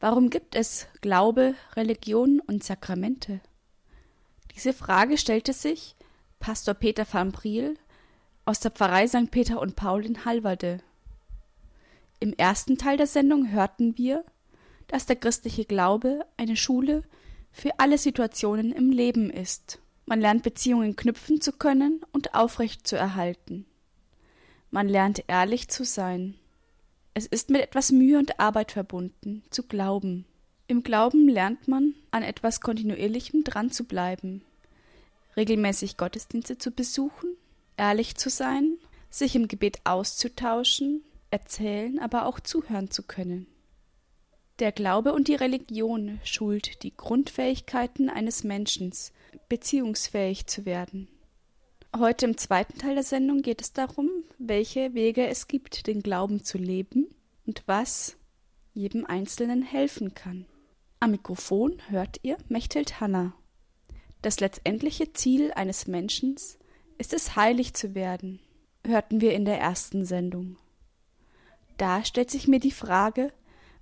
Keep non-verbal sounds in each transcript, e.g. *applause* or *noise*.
Warum gibt es Glaube, Religion und Sakramente? Diese Frage stellte sich Pastor Peter van Briel aus der Pfarrei St. Peter und Paul in Halverde. Im ersten Teil der Sendung hörten wir, dass der christliche Glaube eine Schule für alle Situationen im Leben ist. Man lernt Beziehungen knüpfen zu können und aufrecht zu erhalten. Man lernt ehrlich zu sein. Es ist mit etwas Mühe und Arbeit verbunden, zu glauben. Im Glauben lernt man, an etwas Kontinuierlichem dran zu bleiben, regelmäßig Gottesdienste zu besuchen, ehrlich zu sein, sich im Gebet auszutauschen, erzählen, aber auch zuhören zu können. Der Glaube und die Religion schult die Grundfähigkeiten eines Menschen, beziehungsfähig zu werden. Heute im zweiten Teil der Sendung geht es darum, welche Wege es gibt, den Glauben zu leben und was jedem Einzelnen helfen kann. Am Mikrofon hört ihr Mechthild Hanna. Das letztendliche Ziel eines Menschen ist es, heilig zu werden, hörten wir in der ersten Sendung. Da stellt sich mir die Frage,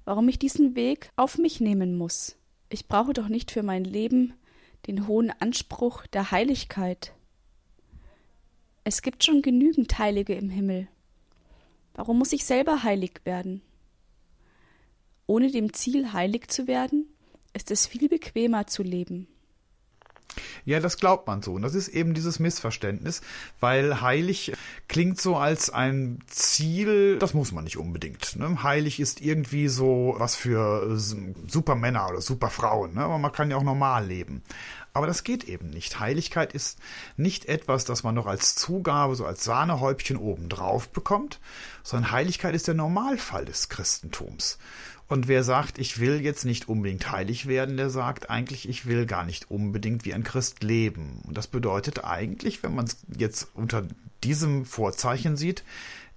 warum ich diesen Weg auf mich nehmen muss. Ich brauche doch nicht für mein Leben den hohen Anspruch der Heiligkeit. Es gibt schon genügend Heilige im Himmel. Warum muss ich selber heilig werden? Ohne dem Ziel heilig zu werden, ist es viel bequemer zu leben. Ja, das glaubt man so. Und das ist eben dieses Missverständnis, weil heilig klingt so als ein Ziel, das muss man nicht unbedingt. Ne? Heilig ist irgendwie so was für Supermänner oder Superfrauen, ne? aber man kann ja auch normal leben. Aber das geht eben nicht. Heiligkeit ist nicht etwas, das man noch als Zugabe, so als Sahnehäubchen obendrauf bekommt, sondern Heiligkeit ist der Normalfall des Christentums. Und wer sagt, ich will jetzt nicht unbedingt heilig werden, der sagt eigentlich, ich will gar nicht unbedingt wie ein Christ leben. Und das bedeutet eigentlich, wenn man es jetzt unter diesem Vorzeichen sieht,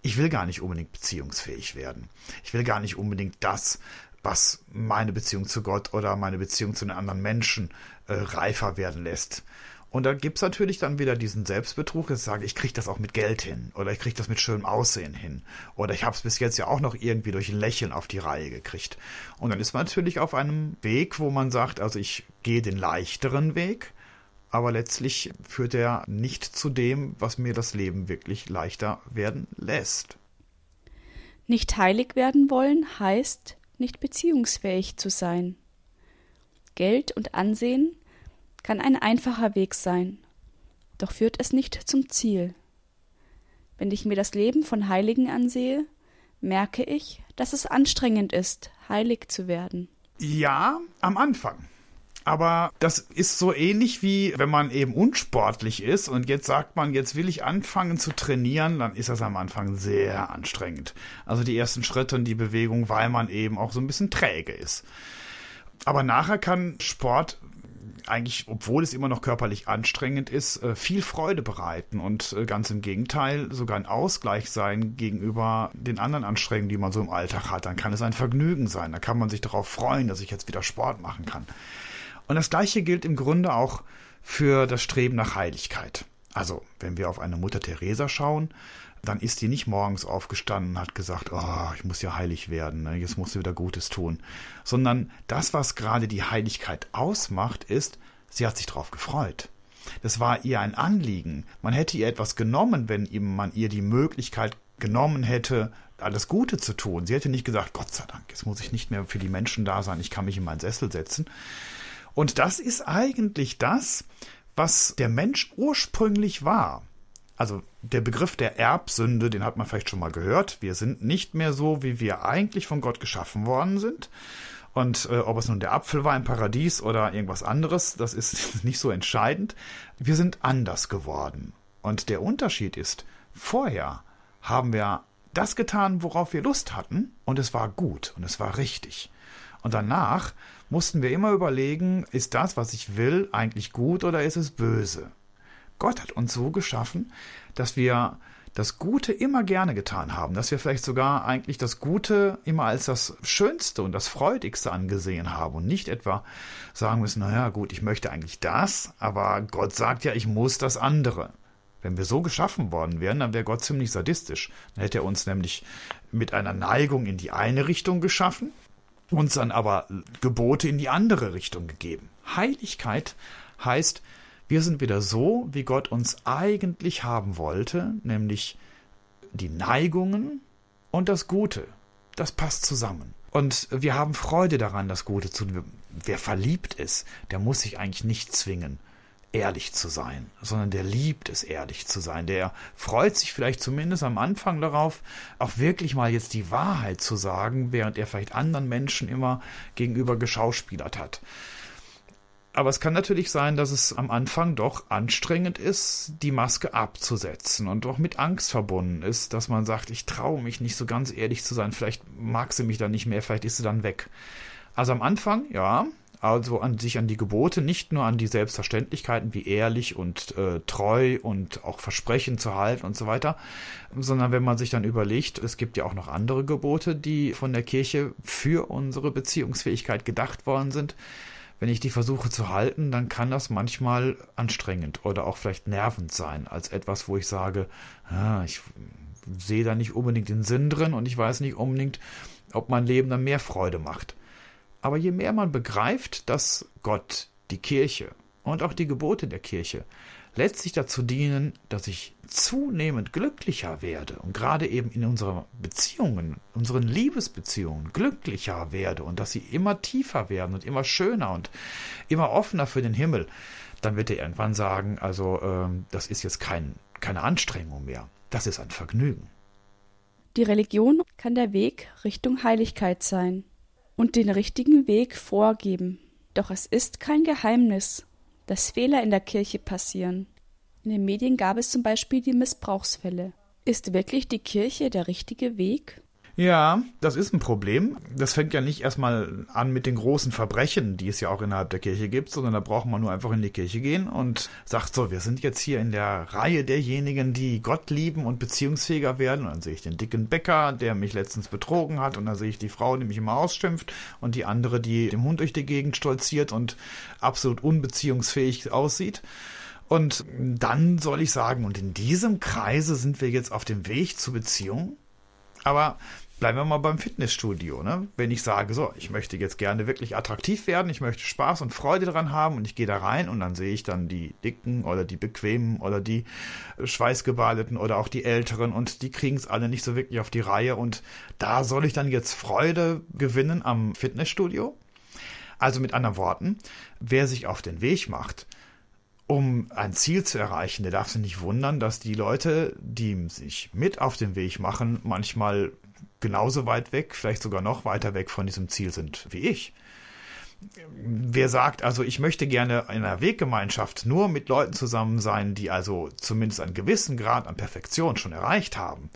ich will gar nicht unbedingt beziehungsfähig werden. Ich will gar nicht unbedingt das, was meine Beziehung zu Gott oder meine Beziehung zu den anderen Menschen äh, reifer werden lässt. Und da gibt's natürlich dann wieder diesen Selbstbetrug, dass ich sage, ich kriege das auch mit Geld hin oder ich kriege das mit schönem Aussehen hin oder ich habe es bis jetzt ja auch noch irgendwie durch ein Lächeln auf die Reihe gekriegt. Und dann ist man natürlich auf einem Weg, wo man sagt, also ich gehe den leichteren Weg, aber letztlich führt er nicht zu dem, was mir das Leben wirklich leichter werden lässt. Nicht heilig werden wollen heißt, nicht beziehungsfähig zu sein. Geld und Ansehen kann ein einfacher Weg sein, doch führt es nicht zum Ziel. Wenn ich mir das Leben von Heiligen ansehe, merke ich, dass es anstrengend ist, heilig zu werden. Ja, am Anfang. Aber das ist so ähnlich wie wenn man eben unsportlich ist und jetzt sagt man, jetzt will ich anfangen zu trainieren, dann ist das am Anfang sehr anstrengend. Also die ersten Schritte und die Bewegung, weil man eben auch so ein bisschen träge ist. Aber nachher kann Sport eigentlich, obwohl es immer noch körperlich anstrengend ist, äh, viel Freude bereiten und äh, ganz im Gegenteil sogar ein Ausgleich sein gegenüber den anderen Anstrengungen, die man so im Alltag hat. Dann kann es ein Vergnügen sein. Da kann man sich darauf freuen, dass ich jetzt wieder Sport machen kann. Und das Gleiche gilt im Grunde auch für das Streben nach Heiligkeit. Also, wenn wir auf eine Mutter Teresa schauen, dann ist die nicht morgens aufgestanden und hat gesagt, oh, ich muss ja heilig werden, ne? jetzt muss sie wieder Gutes tun, sondern das, was gerade die Heiligkeit ausmacht, ist, sie hat sich darauf gefreut. Das war ihr ein Anliegen. Man hätte ihr etwas genommen, wenn man ihr die Möglichkeit genommen hätte, alles Gute zu tun. Sie hätte nicht gesagt, Gott sei Dank, jetzt muss ich nicht mehr für die Menschen da sein, ich kann mich in meinen Sessel setzen, und das ist eigentlich das, was der Mensch ursprünglich war. Also der Begriff der Erbsünde, den hat man vielleicht schon mal gehört. Wir sind nicht mehr so, wie wir eigentlich von Gott geschaffen worden sind. Und äh, ob es nun der Apfel war im Paradies oder irgendwas anderes, das ist *laughs* nicht so entscheidend. Wir sind anders geworden. Und der Unterschied ist, vorher haben wir das getan, worauf wir Lust hatten, und es war gut und es war richtig. Und danach mussten wir immer überlegen, ist das, was ich will, eigentlich gut oder ist es böse? Gott hat uns so geschaffen, dass wir das Gute immer gerne getan haben, dass wir vielleicht sogar eigentlich das Gute immer als das Schönste und das Freudigste angesehen haben und nicht etwa sagen müssen, naja gut, ich möchte eigentlich das, aber Gott sagt ja, ich muss das andere. Wenn wir so geschaffen worden wären, dann wäre Gott ziemlich sadistisch. Dann hätte er uns nämlich mit einer Neigung in die eine Richtung geschaffen uns dann aber Gebote in die andere Richtung gegeben. Heiligkeit heißt, wir sind wieder so, wie Gott uns eigentlich haben wollte, nämlich die Neigungen und das Gute. Das passt zusammen. Und wir haben Freude daran, das Gute zu tun. Wer verliebt ist, der muss sich eigentlich nicht zwingen, ehrlich zu sein, sondern der liebt es, ehrlich zu sein. Der freut sich vielleicht zumindest am Anfang darauf, auch wirklich mal jetzt die Wahrheit zu sagen, während er vielleicht anderen Menschen immer gegenüber geschauspielert hat. Aber es kann natürlich sein, dass es am Anfang doch anstrengend ist, die Maske abzusetzen und doch mit Angst verbunden ist, dass man sagt, ich traue mich nicht so ganz ehrlich zu sein, vielleicht mag sie mich dann nicht mehr, vielleicht ist sie dann weg. Also am Anfang, ja, also an sich an die Gebote, nicht nur an die Selbstverständlichkeiten wie ehrlich und äh, treu und auch Versprechen zu halten und so weiter, sondern wenn man sich dann überlegt, es gibt ja auch noch andere Gebote, die von der Kirche für unsere Beziehungsfähigkeit gedacht worden sind, wenn ich die versuche zu halten, dann kann das manchmal anstrengend oder auch vielleicht nervend sein, als etwas, wo ich sage, ah, ich sehe da nicht unbedingt den Sinn drin und ich weiß nicht unbedingt, ob mein Leben dann mehr Freude macht. Aber je mehr man begreift, dass Gott, die Kirche und auch die Gebote der Kirche letztlich dazu dienen, dass ich zunehmend glücklicher werde und gerade eben in unseren Beziehungen, unseren Liebesbeziehungen glücklicher werde und dass sie immer tiefer werden und immer schöner und immer offener für den Himmel, dann wird er irgendwann sagen, also ähm, das ist jetzt kein, keine Anstrengung mehr, das ist ein Vergnügen. Die Religion kann der Weg Richtung Heiligkeit sein und den richtigen Weg vorgeben. Doch es ist kein Geheimnis, dass Fehler in der Kirche passieren. In den Medien gab es zum Beispiel die Missbrauchsfälle. Ist wirklich die Kirche der richtige Weg? Ja, das ist ein Problem. Das fängt ja nicht erstmal an mit den großen Verbrechen, die es ja auch innerhalb der Kirche gibt, sondern da braucht man nur einfach in die Kirche gehen und sagt so, wir sind jetzt hier in der Reihe derjenigen, die Gott lieben und beziehungsfähiger werden. Und dann sehe ich den dicken Bäcker, der mich letztens betrogen hat und dann sehe ich die Frau, die mich immer ausschimpft und die andere, die dem Hund durch die Gegend stolziert und absolut unbeziehungsfähig aussieht. Und dann soll ich sagen, und in diesem Kreise sind wir jetzt auf dem Weg zur Beziehung. Aber bleiben wir mal beim Fitnessstudio. Ne? Wenn ich sage, so, ich möchte jetzt gerne wirklich attraktiv werden, ich möchte Spaß und Freude daran haben und ich gehe da rein und dann sehe ich dann die Dicken oder die Bequemen oder die Schweißgebadeten oder auch die Älteren und die kriegen es alle nicht so wirklich auf die Reihe und da soll ich dann jetzt Freude gewinnen am Fitnessstudio? Also mit anderen Worten, wer sich auf den Weg macht, um ein Ziel zu erreichen, der darf sich nicht wundern, dass die Leute, die sich mit auf den Weg machen, manchmal genauso weit weg, vielleicht sogar noch weiter weg von diesem Ziel sind wie ich. Wer sagt also, ich möchte gerne in einer Weggemeinschaft nur mit Leuten zusammen sein, die also zumindest einen gewissen Grad an Perfektion schon erreicht haben,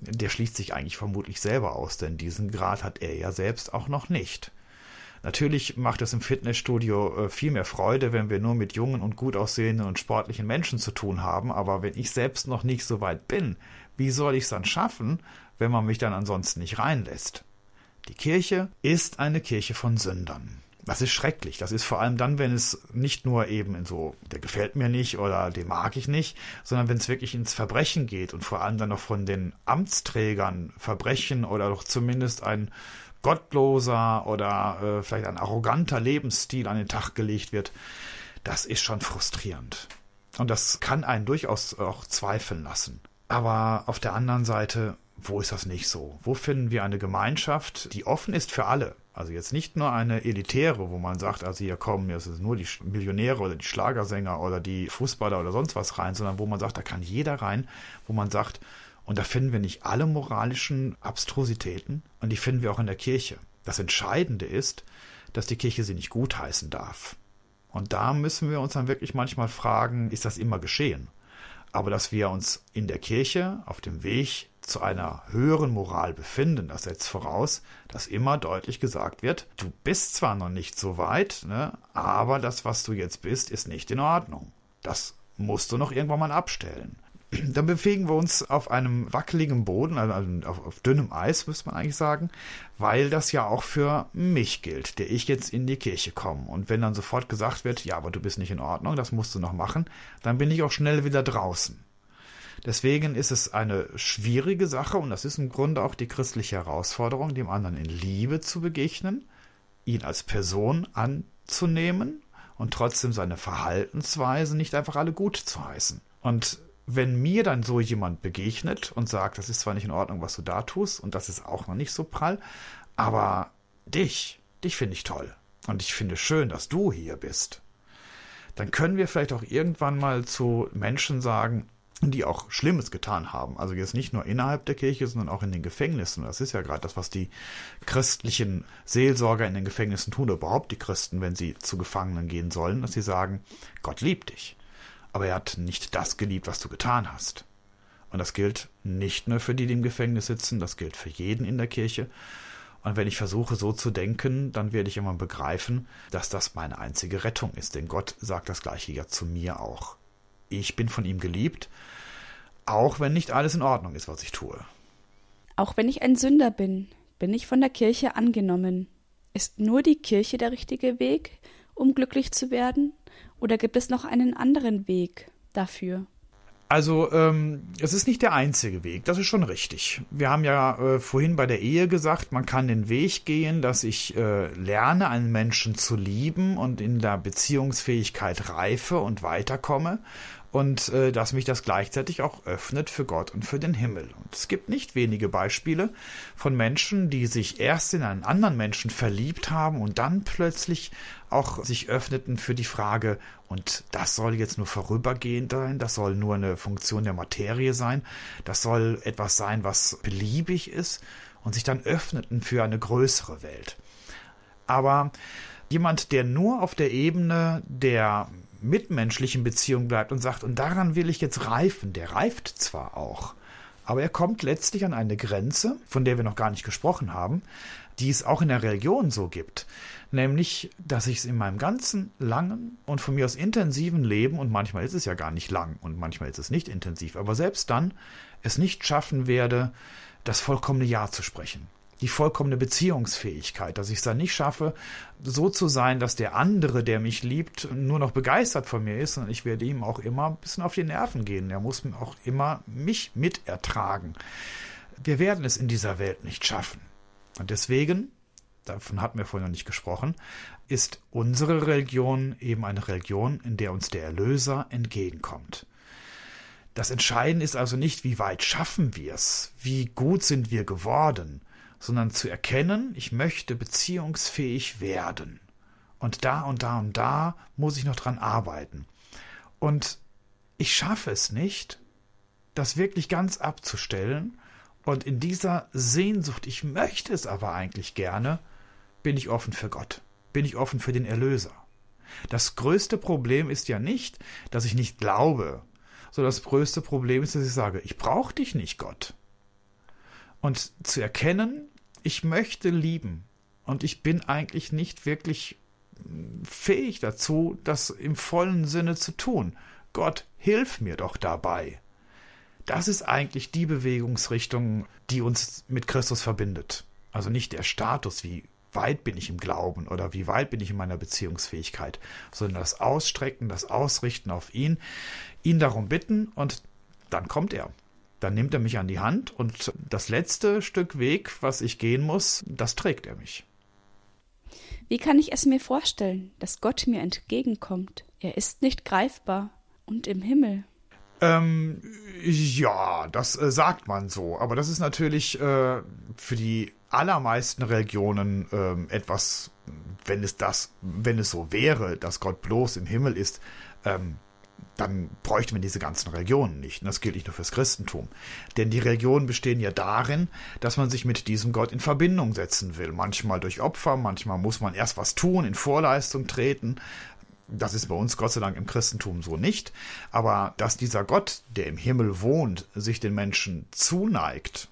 der schließt sich eigentlich vermutlich selber aus, denn diesen Grad hat er ja selbst auch noch nicht. Natürlich macht es im Fitnessstudio äh, viel mehr Freude, wenn wir nur mit jungen und gut aussehenden und sportlichen Menschen zu tun haben, aber wenn ich selbst noch nicht so weit bin, wie soll ich es dann schaffen, wenn man mich dann ansonsten nicht reinlässt? Die Kirche ist eine Kirche von Sündern. Das ist schrecklich. Das ist vor allem dann, wenn es nicht nur eben in so, der gefällt mir nicht oder den mag ich nicht, sondern wenn es wirklich ins Verbrechen geht und vor allem dann noch von den Amtsträgern Verbrechen oder doch zumindest ein gottloser oder äh, vielleicht ein arroganter Lebensstil an den Tag gelegt wird, das ist schon frustrierend. Und das kann einen durchaus auch zweifeln lassen. Aber auf der anderen Seite, wo ist das nicht so? Wo finden wir eine Gemeinschaft, die offen ist für alle? Also jetzt nicht nur eine elitäre, wo man sagt, also hier kommen jetzt nur die Millionäre oder die Schlagersänger oder die Fußballer oder sonst was rein, sondern wo man sagt, da kann jeder rein, wo man sagt, und da finden wir nicht alle moralischen Abstrusitäten und die finden wir auch in der Kirche. Das Entscheidende ist, dass die Kirche sie nicht gutheißen darf. Und da müssen wir uns dann wirklich manchmal fragen, ist das immer geschehen? Aber dass wir uns in der Kirche auf dem Weg zu einer höheren Moral befinden, das setzt voraus, dass immer deutlich gesagt wird, du bist zwar noch nicht so weit, ne, aber das, was du jetzt bist, ist nicht in Ordnung. Das musst du noch irgendwann mal abstellen. Dann bewegen wir uns auf einem wackeligen Boden, also auf, auf, dünnem Eis, müsste man eigentlich sagen, weil das ja auch für mich gilt, der ich jetzt in die Kirche komme. Und wenn dann sofort gesagt wird, ja, aber du bist nicht in Ordnung, das musst du noch machen, dann bin ich auch schnell wieder draußen. Deswegen ist es eine schwierige Sache und das ist im Grunde auch die christliche Herausforderung, dem anderen in Liebe zu begegnen ihn als Person anzunehmen und trotzdem seine Verhaltensweise nicht einfach alle gut zu heißen. Und wenn mir dann so jemand begegnet und sagt, das ist zwar nicht in Ordnung, was du da tust, und das ist auch noch nicht so prall, aber dich, dich finde ich toll. Und ich finde schön, dass du hier bist. Dann können wir vielleicht auch irgendwann mal zu Menschen sagen, die auch Schlimmes getan haben. Also jetzt nicht nur innerhalb der Kirche, sondern auch in den Gefängnissen. Das ist ja gerade das, was die christlichen Seelsorger in den Gefängnissen tun, oder überhaupt die Christen, wenn sie zu Gefangenen gehen sollen, dass sie sagen, Gott liebt dich aber er hat nicht das geliebt, was du getan hast. Und das gilt nicht nur für die, die im Gefängnis sitzen, das gilt für jeden in der Kirche. Und wenn ich versuche, so zu denken, dann werde ich immer begreifen, dass das meine einzige Rettung ist. Denn Gott sagt das Gleiche ja zu mir auch. Ich bin von ihm geliebt, auch wenn nicht alles in Ordnung ist, was ich tue. Auch wenn ich ein Sünder bin, bin ich von der Kirche angenommen. Ist nur die Kirche der richtige Weg, um glücklich zu werden? Oder gibt es noch einen anderen Weg dafür? Also ähm, es ist nicht der einzige Weg, das ist schon richtig. Wir haben ja äh, vorhin bei der Ehe gesagt, man kann den Weg gehen, dass ich äh, lerne, einen Menschen zu lieben und in der Beziehungsfähigkeit reife und weiterkomme und äh, dass mich das gleichzeitig auch öffnet für Gott und für den Himmel. Und es gibt nicht wenige Beispiele von Menschen, die sich erst in einen anderen Menschen verliebt haben und dann plötzlich auch sich öffneten für die Frage, und das soll jetzt nur vorübergehend sein, das soll nur eine Funktion der Materie sein, das soll etwas sein, was beliebig ist, und sich dann öffneten für eine größere Welt. Aber jemand, der nur auf der Ebene der mitmenschlichen Beziehung bleibt und sagt, und daran will ich jetzt reifen, der reift zwar auch, aber er kommt letztlich an eine Grenze, von der wir noch gar nicht gesprochen haben, die es auch in der Religion so gibt. Nämlich, dass ich es in meinem ganzen langen und von mir aus intensiven Leben, und manchmal ist es ja gar nicht lang und manchmal ist es nicht intensiv, aber selbst dann es nicht schaffen werde, das vollkommene Ja zu sprechen die vollkommene Beziehungsfähigkeit, dass ich es dann nicht schaffe, so zu sein, dass der andere, der mich liebt, nur noch begeistert von mir ist und ich werde ihm auch immer ein bisschen auf die Nerven gehen. Er muss auch immer mich mitertragen. Wir werden es in dieser Welt nicht schaffen. Und deswegen, davon hatten wir vorhin noch nicht gesprochen, ist unsere Religion eben eine Religion, in der uns der Erlöser entgegenkommt. Das Entscheidende ist also nicht, wie weit schaffen wir es, wie gut sind wir geworden, sondern zu erkennen, ich möchte beziehungsfähig werden. Und da und da und da muss ich noch dran arbeiten. Und ich schaffe es nicht, das wirklich ganz abzustellen. Und in dieser Sehnsucht, ich möchte es aber eigentlich gerne, bin ich offen für Gott, bin ich offen für den Erlöser. Das größte Problem ist ja nicht, dass ich nicht glaube, sondern das größte Problem ist, dass ich sage, ich brauche dich nicht, Gott. Und zu erkennen, ich möchte lieben und ich bin eigentlich nicht wirklich fähig dazu, das im vollen Sinne zu tun. Gott, hilf mir doch dabei. Das ist eigentlich die Bewegungsrichtung, die uns mit Christus verbindet. Also nicht der Status, wie weit bin ich im Glauben oder wie weit bin ich in meiner Beziehungsfähigkeit, sondern das Ausstrecken, das Ausrichten auf ihn, ihn darum bitten und dann kommt er. Dann nimmt er mich an die Hand und das letzte Stück Weg, was ich gehen muss, das trägt er mich. Wie kann ich es mir vorstellen, dass Gott mir entgegenkommt? Er ist nicht greifbar und im Himmel. Ähm, ja, das äh, sagt man so. Aber das ist natürlich äh, für die allermeisten Religionen äh, etwas, wenn es das, wenn es so wäre, dass Gott bloß im Himmel ist, ähm, dann bräuchten wir diese ganzen Religionen nicht. Und das gilt nicht nur fürs Christentum. Denn die Religionen bestehen ja darin, dass man sich mit diesem Gott in Verbindung setzen will. Manchmal durch Opfer, manchmal muss man erst was tun, in Vorleistung treten. Das ist bei uns Gott sei Dank im Christentum so nicht. Aber dass dieser Gott, der im Himmel wohnt, sich den Menschen zuneigt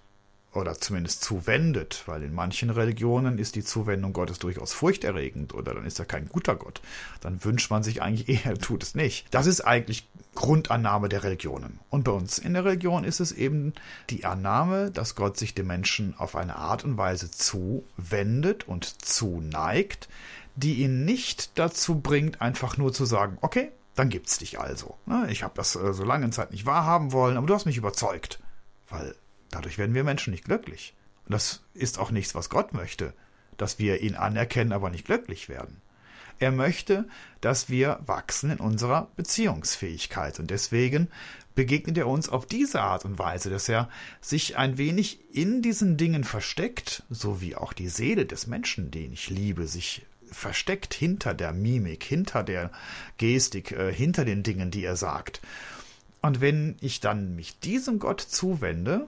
oder zumindest zuwendet, weil in manchen Religionen ist die Zuwendung Gottes durchaus furchterregend oder dann ist er kein guter Gott. Dann wünscht man sich eigentlich eher, er tut es nicht. Das ist eigentlich Grundannahme der Religionen. Und bei uns in der Religion ist es eben die Annahme, dass Gott sich dem Menschen auf eine Art und Weise zuwendet und zuneigt, die ihn nicht dazu bringt, einfach nur zu sagen, okay, dann gibt's dich also. Ne, ich habe das äh, so lange Zeit nicht wahrhaben wollen, aber du hast mich überzeugt. Weil Dadurch werden wir Menschen nicht glücklich. Und das ist auch nichts, was Gott möchte. dass wir ihn anerkennen, aber nicht glücklich werden. Er möchte, dass wir wachsen in unserer Beziehungsfähigkeit. Und deswegen begegnet er uns auf diese Art und Weise, dass er sich ein wenig in diesen Dingen versteckt, so wie auch die Seele des Menschen, den ich liebe, sich versteckt hinter der Mimik, hinter der Gestik, äh, hinter den Dingen, die er sagt. Und wenn ich dann mich diesem Gott zuwende,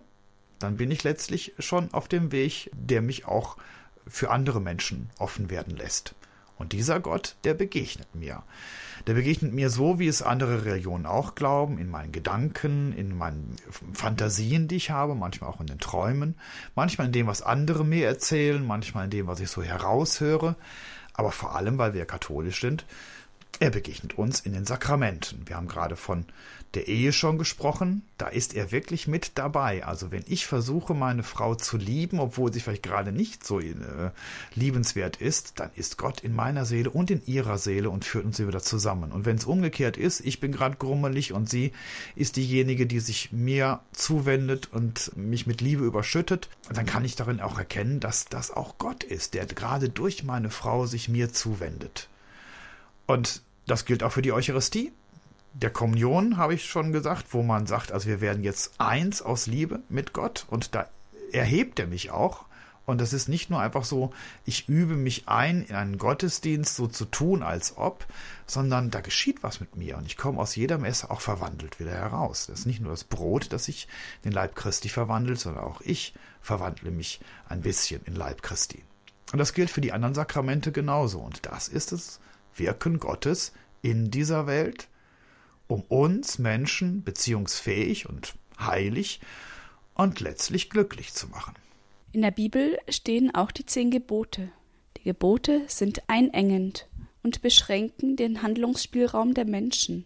dann bin ich letztlich schon auf dem Weg, der mich auch für andere Menschen offen werden lässt. Und dieser Gott, der begegnet mir. Der begegnet mir so, wie es andere Religionen auch glauben, in meinen Gedanken, in meinen Fantasien, die ich habe, manchmal auch in den Träumen, manchmal in dem, was andere mir erzählen, manchmal in dem, was ich so heraushöre, aber vor allem, weil wir katholisch sind, er begegnet uns in den Sakramenten. Wir haben gerade von der Ehe schon gesprochen. Da ist er wirklich mit dabei. Also wenn ich versuche, meine Frau zu lieben, obwohl sie vielleicht gerade nicht so äh, liebenswert ist, dann ist Gott in meiner Seele und in ihrer Seele und führt uns wieder zusammen. Und wenn es umgekehrt ist, ich bin gerade grummelig und sie ist diejenige, die sich mir zuwendet und mich mit Liebe überschüttet, dann kann ich darin auch erkennen, dass das auch Gott ist, der gerade durch meine Frau sich mir zuwendet. Und das gilt auch für die Eucharistie. Der Kommunion habe ich schon gesagt, wo man sagt, also wir werden jetzt eins aus Liebe mit Gott und da erhebt er mich auch. Und das ist nicht nur einfach so, ich übe mich ein, in einen Gottesdienst so zu tun, als ob, sondern da geschieht was mit mir und ich komme aus jeder Messe auch verwandelt wieder heraus. Das ist nicht nur das Brot, das sich in den Leib Christi verwandelt, sondern auch ich verwandle mich ein bisschen in Leib Christi. Und das gilt für die anderen Sakramente genauso. Und das ist es, Wirken Gottes in dieser Welt, um uns Menschen beziehungsfähig und heilig und letztlich glücklich zu machen. In der Bibel stehen auch die zehn Gebote. Die Gebote sind einengend und beschränken den Handlungsspielraum der Menschen.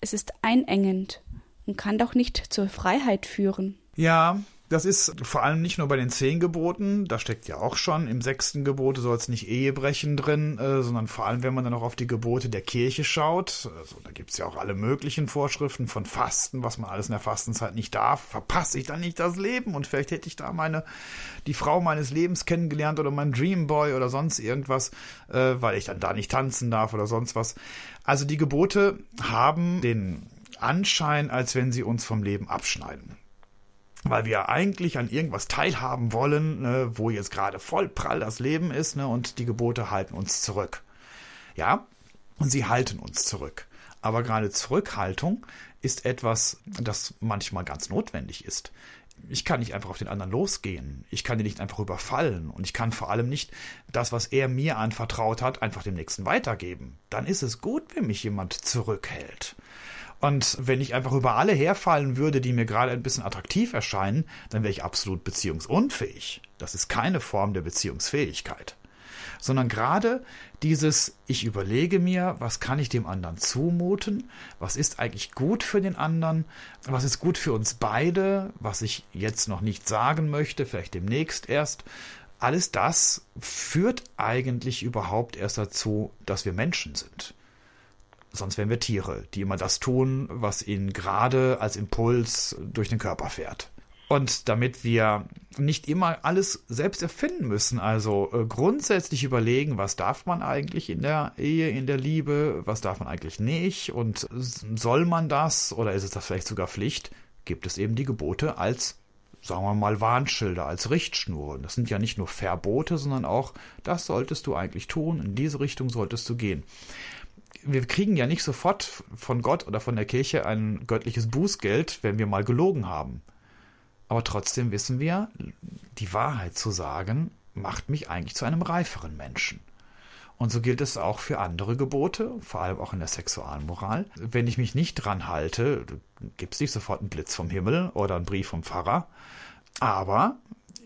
Es ist einengend und kann doch nicht zur Freiheit führen. Ja, das ist vor allem nicht nur bei den zehn Geboten, da steckt ja auch schon. Im sechsten Gebot soll es nicht Ehe brechen drin, äh, sondern vor allem, wenn man dann auch auf die Gebote der Kirche schaut, also da gibt es ja auch alle möglichen Vorschriften von Fasten, was man alles in der Fastenzeit nicht darf, verpasse ich dann nicht das Leben? Und vielleicht hätte ich da meine, die Frau meines Lebens kennengelernt oder mein Dreamboy oder sonst irgendwas, äh, weil ich dann da nicht tanzen darf oder sonst was. Also die Gebote haben den Anschein, als wenn sie uns vom Leben abschneiden weil wir eigentlich an irgendwas teilhaben wollen, ne, wo jetzt gerade voll prall das Leben ist, ne, und die Gebote halten uns zurück. Ja, und sie halten uns zurück. Aber gerade Zurückhaltung ist etwas, das manchmal ganz notwendig ist. Ich kann nicht einfach auf den anderen losgehen. Ich kann ihn nicht einfach überfallen. Und ich kann vor allem nicht das, was er mir anvertraut hat, einfach dem Nächsten weitergeben. Dann ist es gut, wenn mich jemand zurückhält. Und wenn ich einfach über alle herfallen würde, die mir gerade ein bisschen attraktiv erscheinen, dann wäre ich absolut beziehungsunfähig. Das ist keine Form der Beziehungsfähigkeit. Sondern gerade dieses, ich überlege mir, was kann ich dem anderen zumuten, was ist eigentlich gut für den anderen, was ist gut für uns beide, was ich jetzt noch nicht sagen möchte, vielleicht demnächst erst, alles das führt eigentlich überhaupt erst dazu, dass wir Menschen sind. Sonst wären wir Tiere, die immer das tun, was ihnen gerade als Impuls durch den Körper fährt. Und damit wir nicht immer alles selbst erfinden müssen, also äh, grundsätzlich überlegen, was darf man eigentlich in der Ehe, in der Liebe, was darf man eigentlich nicht und soll man das oder ist es das vielleicht sogar Pflicht, gibt es eben die Gebote als, sagen wir mal, Warnschilder, als Richtschnuren. Das sind ja nicht nur Verbote, sondern auch, das solltest du eigentlich tun, in diese Richtung solltest du gehen wir kriegen ja nicht sofort von Gott oder von der Kirche ein göttliches Bußgeld, wenn wir mal gelogen haben. Aber trotzdem wissen wir, die Wahrheit zu sagen, macht mich eigentlich zu einem reiferen Menschen. Und so gilt es auch für andere Gebote, vor allem auch in der Sexualmoral. Wenn ich mich nicht dran halte, gibt es nicht sofort einen Blitz vom Himmel oder einen Brief vom Pfarrer. Aber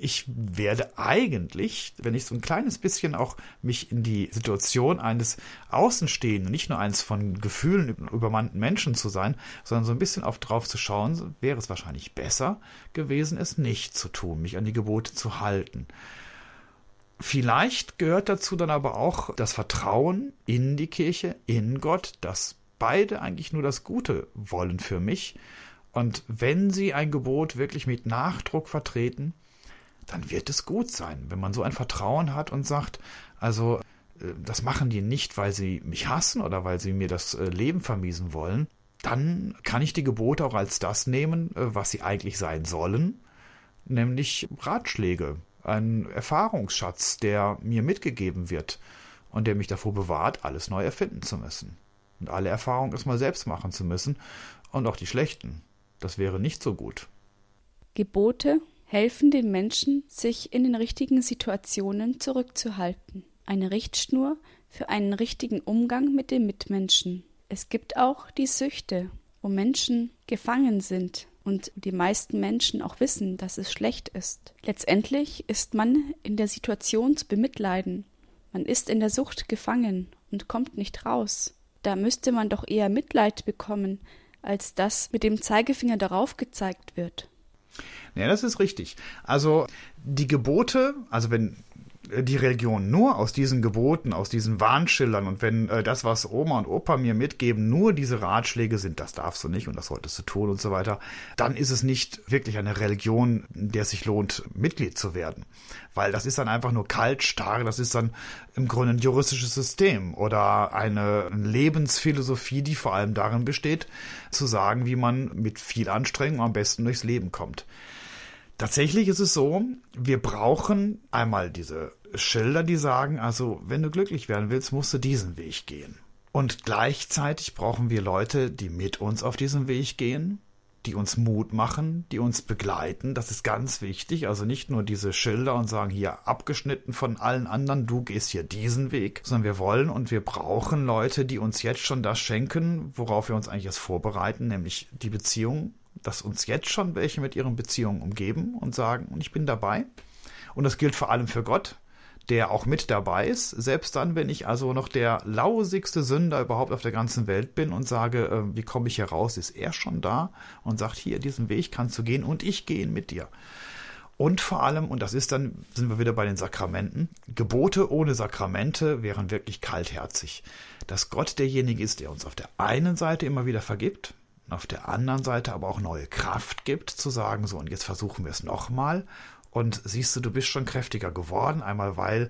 ich werde eigentlich, wenn ich so ein kleines bisschen auch mich in die Situation eines Außenstehenden, nicht nur eines von Gefühlen übermannten Menschen zu sein, sondern so ein bisschen auf drauf zu schauen, wäre es wahrscheinlich besser gewesen, es nicht zu tun, mich an die Gebote zu halten. Vielleicht gehört dazu dann aber auch das Vertrauen in die Kirche, in Gott, dass beide eigentlich nur das Gute wollen für mich. Und wenn sie ein Gebot wirklich mit Nachdruck vertreten, dann wird es gut sein. Wenn man so ein Vertrauen hat und sagt, also äh, das machen die nicht, weil sie mich hassen oder weil sie mir das äh, Leben vermiesen wollen, dann kann ich die Gebote auch als das nehmen, äh, was sie eigentlich sein sollen, nämlich Ratschläge, ein Erfahrungsschatz, der mir mitgegeben wird und der mich davor bewahrt, alles neu erfinden zu müssen. Und alle Erfahrungen erstmal selbst machen zu müssen und auch die schlechten. Das wäre nicht so gut. Gebote helfen den Menschen, sich in den richtigen Situationen zurückzuhalten. Eine Richtschnur für einen richtigen Umgang mit den Mitmenschen. Es gibt auch die Süchte, wo Menschen gefangen sind und die meisten Menschen auch wissen, dass es schlecht ist. Letztendlich ist man in der Situation zu bemitleiden. Man ist in der Sucht gefangen und kommt nicht raus. Da müsste man doch eher Mitleid bekommen, als dass mit dem Zeigefinger darauf gezeigt wird. Ja, das ist richtig. Also die Gebote, also wenn die Religion nur aus diesen Geboten, aus diesen Warnschildern und wenn äh, das, was Oma und Opa mir mitgeben, nur diese Ratschläge sind, das darfst du nicht und das solltest du tun und so weiter, dann ist es nicht wirklich eine Religion, der es sich lohnt, Mitglied zu werden. Weil das ist dann einfach nur kalt, starr, das ist dann im Grunde ein juristisches System oder eine Lebensphilosophie, die vor allem darin besteht, zu sagen, wie man mit viel Anstrengung am besten durchs Leben kommt. Tatsächlich ist es so, wir brauchen einmal diese Schilder, die sagen, also wenn du glücklich werden willst, musst du diesen Weg gehen. Und gleichzeitig brauchen wir Leute, die mit uns auf diesem Weg gehen, die uns Mut machen, die uns begleiten. Das ist ganz wichtig. Also nicht nur diese Schilder und sagen, hier abgeschnitten von allen anderen, du gehst hier diesen Weg, sondern wir wollen und wir brauchen Leute, die uns jetzt schon das schenken, worauf wir uns eigentlich erst vorbereiten, nämlich die Beziehung dass uns jetzt schon welche mit ihren Beziehungen umgeben und sagen, und ich bin dabei. Und das gilt vor allem für Gott, der auch mit dabei ist, selbst dann, wenn ich also noch der lausigste Sünder überhaupt auf der ganzen Welt bin und sage, äh, wie komme ich hier raus, ist er schon da und sagt, hier, diesen Weg kannst du gehen und ich gehe mit dir. Und vor allem, und das ist dann, sind wir wieder bei den Sakramenten, Gebote ohne Sakramente wären wirklich kaltherzig. Dass Gott derjenige ist, der uns auf der einen Seite immer wieder vergibt, auf der anderen Seite aber auch neue Kraft gibt, zu sagen, so und jetzt versuchen wir es nochmal. Und siehst du, du bist schon kräftiger geworden, einmal weil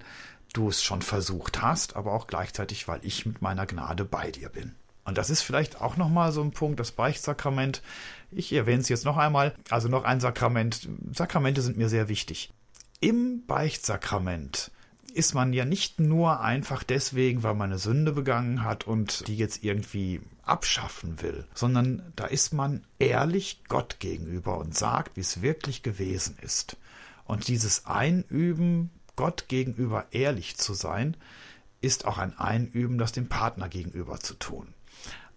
du es schon versucht hast, aber auch gleichzeitig, weil ich mit meiner Gnade bei dir bin. Und das ist vielleicht auch nochmal so ein Punkt, das Beichtsakrament. Ich erwähne es jetzt noch einmal. Also noch ein Sakrament. Sakramente sind mir sehr wichtig. Im Beichtsakrament ist man ja nicht nur einfach deswegen, weil man eine Sünde begangen hat und die jetzt irgendwie abschaffen will, sondern da ist man ehrlich Gott gegenüber und sagt, wie es wirklich gewesen ist. Und dieses Einüben, Gott gegenüber ehrlich zu sein, ist auch ein Einüben, das dem Partner gegenüber zu tun.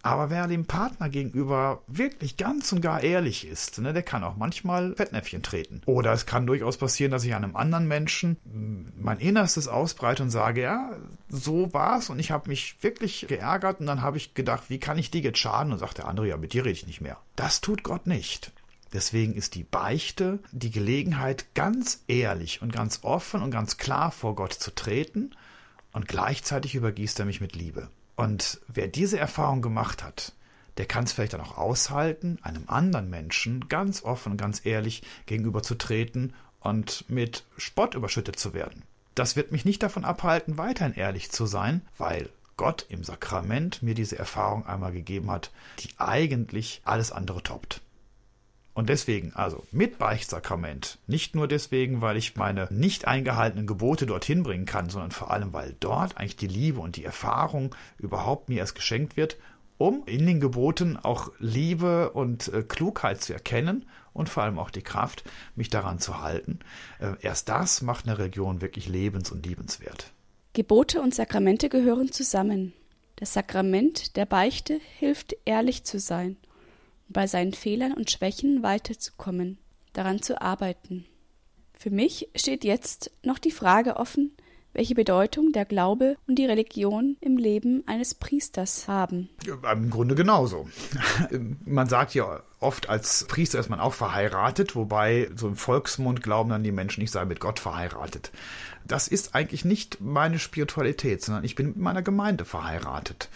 Aber wer dem Partner gegenüber wirklich ganz und gar ehrlich ist, ne, der kann auch manchmal Fettnäpfchen treten. Oder es kann durchaus passieren, dass ich einem anderen Menschen mein Innerstes ausbreite und sage, ja, so war's und ich habe mich wirklich geärgert und dann habe ich gedacht, wie kann ich dir jetzt schaden? Und sagt der andere, ja, mit dir rede ich nicht mehr. Das tut Gott nicht. Deswegen ist die Beichte die Gelegenheit, ganz ehrlich und ganz offen und ganz klar vor Gott zu treten und gleichzeitig übergießt er mich mit Liebe. Und wer diese Erfahrung gemacht hat, der kann es vielleicht dann auch aushalten, einem anderen Menschen ganz offen und ganz ehrlich gegenüberzutreten und mit Spott überschüttet zu werden. Das wird mich nicht davon abhalten, weiterhin ehrlich zu sein, weil Gott im Sakrament mir diese Erfahrung einmal gegeben hat, die eigentlich alles andere toppt. Und deswegen, also mit Beichtsakrament, nicht nur deswegen, weil ich meine nicht eingehaltenen Gebote dorthin bringen kann, sondern vor allem, weil dort eigentlich die Liebe und die Erfahrung überhaupt mir erst geschenkt wird, um in den Geboten auch Liebe und äh, Klugheit zu erkennen und vor allem auch die Kraft, mich daran zu halten. Äh, erst das macht eine Religion wirklich lebens- und liebenswert. Gebote und Sakramente gehören zusammen. Das Sakrament der Beichte hilft, ehrlich zu sein bei seinen Fehlern und Schwächen weiterzukommen, daran zu arbeiten. Für mich steht jetzt noch die Frage offen, welche Bedeutung der Glaube und die Religion im Leben eines Priesters haben. Im Grunde genauso. *laughs* Man sagt ja oft, als Priester ist man auch verheiratet, wobei so im Volksmund glauben dann die Menschen, ich sei mit Gott verheiratet. Das ist eigentlich nicht meine Spiritualität, sondern ich bin mit meiner Gemeinde verheiratet.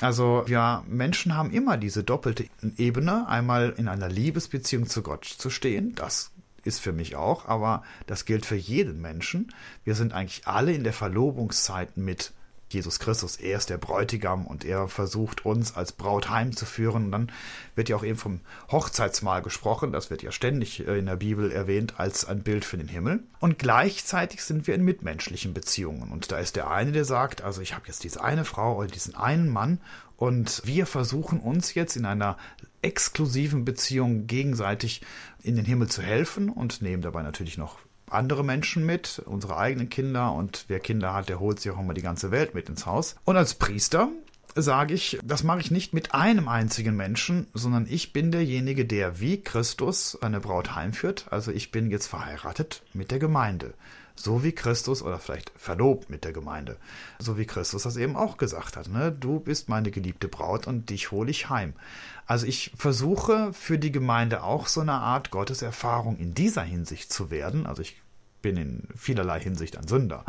Also ja, Menschen haben immer diese doppelte Ebene, einmal in einer Liebesbeziehung zu Gott zu stehen, das ist für mich auch, aber das gilt für jeden Menschen. Wir sind eigentlich alle in der Verlobungszeit mit Jesus Christus, er ist der Bräutigam und er versucht uns als Braut heimzuführen. Und dann wird ja auch eben vom Hochzeitsmahl gesprochen, das wird ja ständig äh, in der Bibel erwähnt als ein Bild für den Himmel. Und gleichzeitig sind wir in mitmenschlichen Beziehungen. Und da ist der eine, der sagt, also ich habe jetzt diese eine Frau oder diesen einen Mann und wir versuchen uns jetzt in einer exklusiven Beziehung gegenseitig in den Himmel zu helfen und nehmen dabei natürlich noch andere Menschen mit, unsere eigenen Kinder und wer Kinder hat, der holt sich auch immer die ganze Welt mit ins Haus. Und als Priester sage ich, das mache ich nicht mit einem einzigen Menschen, sondern ich bin derjenige, der wie Christus eine Braut heimführt. Also ich bin jetzt verheiratet mit der Gemeinde. So wie Christus oder vielleicht verlobt mit der Gemeinde. So wie Christus das eben auch gesagt hat. Ne? Du bist meine geliebte Braut und dich hole ich heim. Also ich versuche für die Gemeinde auch so eine Art Gotteserfahrung in dieser Hinsicht zu werden. Also ich bin in vielerlei Hinsicht ein Sünder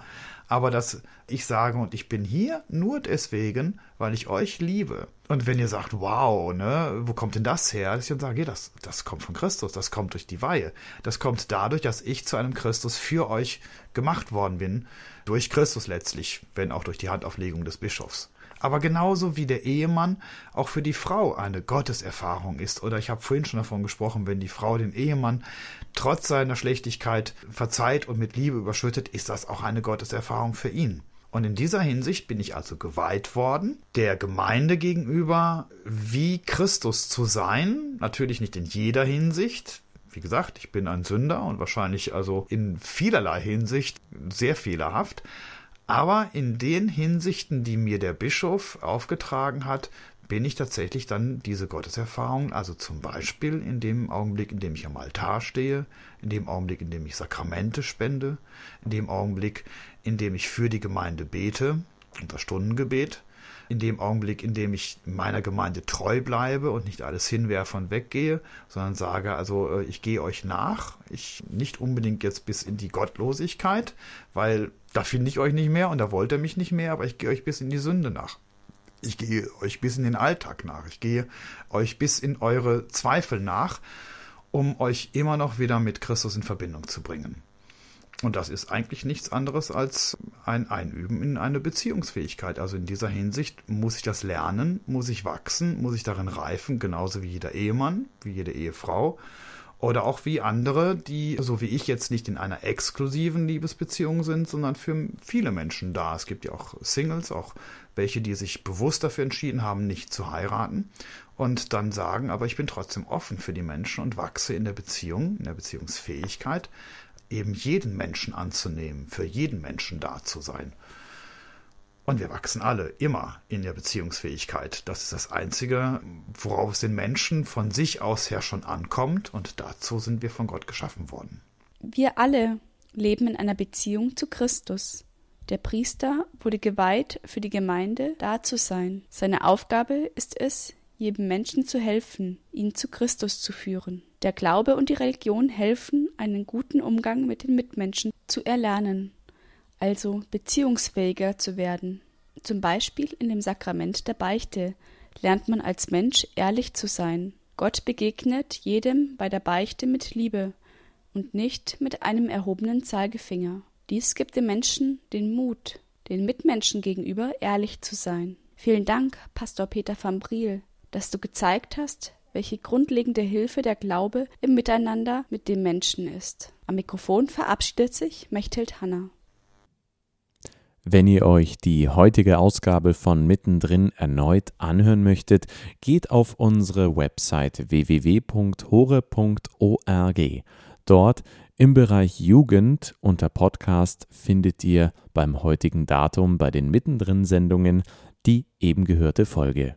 aber dass ich sage, und ich bin hier nur deswegen, weil ich euch liebe. Und wenn ihr sagt, wow, ne, wo kommt denn das her? Dass ich dann sage, ja, das, das kommt von Christus, das kommt durch die Weihe. Das kommt dadurch, dass ich zu einem Christus für euch gemacht worden bin, durch Christus letztlich, wenn auch durch die Handauflegung des Bischofs aber genauso wie der Ehemann auch für die Frau eine Gotteserfahrung ist. Oder ich habe vorhin schon davon gesprochen, wenn die Frau den Ehemann trotz seiner Schlechtigkeit verzeiht und mit Liebe überschüttet, ist das auch eine Gotteserfahrung für ihn. Und in dieser Hinsicht bin ich also geweiht worden, der Gemeinde gegenüber wie Christus zu sein, natürlich nicht in jeder Hinsicht, wie gesagt, ich bin ein Sünder und wahrscheinlich also in vielerlei Hinsicht sehr fehlerhaft, aber in den Hinsichten, die mir der Bischof aufgetragen hat, bin ich tatsächlich dann diese Gotteserfahrung, also zum Beispiel in dem Augenblick, in dem ich am Altar stehe, in dem Augenblick, in dem ich Sakramente spende, in dem Augenblick, in dem ich für die Gemeinde bete, unser Stundengebet, in dem Augenblick, in dem ich meiner Gemeinde treu bleibe und nicht alles hinwerfe und weggehe, sondern sage, also äh, ich gehe euch nach, ich nicht unbedingt jetzt bis in die Gottlosigkeit, weil da finde ich euch nicht mehr und da wollt ihr mich nicht mehr, aber ich gehe euch bis in die Sünde nach. Ich gehe euch bis in den Alltag nach. Ich gehe euch bis in eure Zweifel nach, um euch immer noch wieder mit Christus in Verbindung zu bringen. Und das ist eigentlich nichts anderes als ein Einüben in eine Beziehungsfähigkeit. Also in dieser Hinsicht muss ich das lernen, muss ich wachsen, muss ich darin reifen, genauso wie jeder Ehemann, wie jede Ehefrau oder auch wie andere, die, so wie ich jetzt nicht in einer exklusiven Liebesbeziehung sind, sondern für viele Menschen da. Es gibt ja auch Singles, auch welche, die sich bewusst dafür entschieden haben, nicht zu heiraten und dann sagen, aber ich bin trotzdem offen für die Menschen und wachse in der Beziehung, in der Beziehungsfähigkeit, eben jeden Menschen anzunehmen, für jeden Menschen da zu sein. Und wir wachsen alle immer in der Beziehungsfähigkeit. Das ist das Einzige, worauf es den Menschen von sich aus her schon ankommt. Und dazu sind wir von Gott geschaffen worden. Wir alle leben in einer Beziehung zu Christus. Der Priester wurde geweiht, für die Gemeinde da zu sein. Seine Aufgabe ist es, jedem Menschen zu helfen, ihn zu Christus zu führen. Der Glaube und die Religion helfen, einen guten Umgang mit den Mitmenschen zu erlernen also beziehungsfähiger zu werden. Zum Beispiel in dem Sakrament der Beichte lernt man als Mensch ehrlich zu sein. Gott begegnet jedem bei der Beichte mit Liebe und nicht mit einem erhobenen Zeigefinger. Dies gibt dem Menschen den Mut, den Mitmenschen gegenüber ehrlich zu sein. Vielen Dank, Pastor Peter van Briel, dass du gezeigt hast, welche grundlegende Hilfe der Glaube im Miteinander mit dem Menschen ist. Am Mikrofon verabschiedet sich Mechthild Hanna. Wenn ihr euch die heutige Ausgabe von Mittendrin erneut anhören möchtet, geht auf unsere Website www.hore.org. Dort im Bereich Jugend unter Podcast findet ihr beim heutigen Datum bei den Mittendrin-Sendungen die eben gehörte Folge.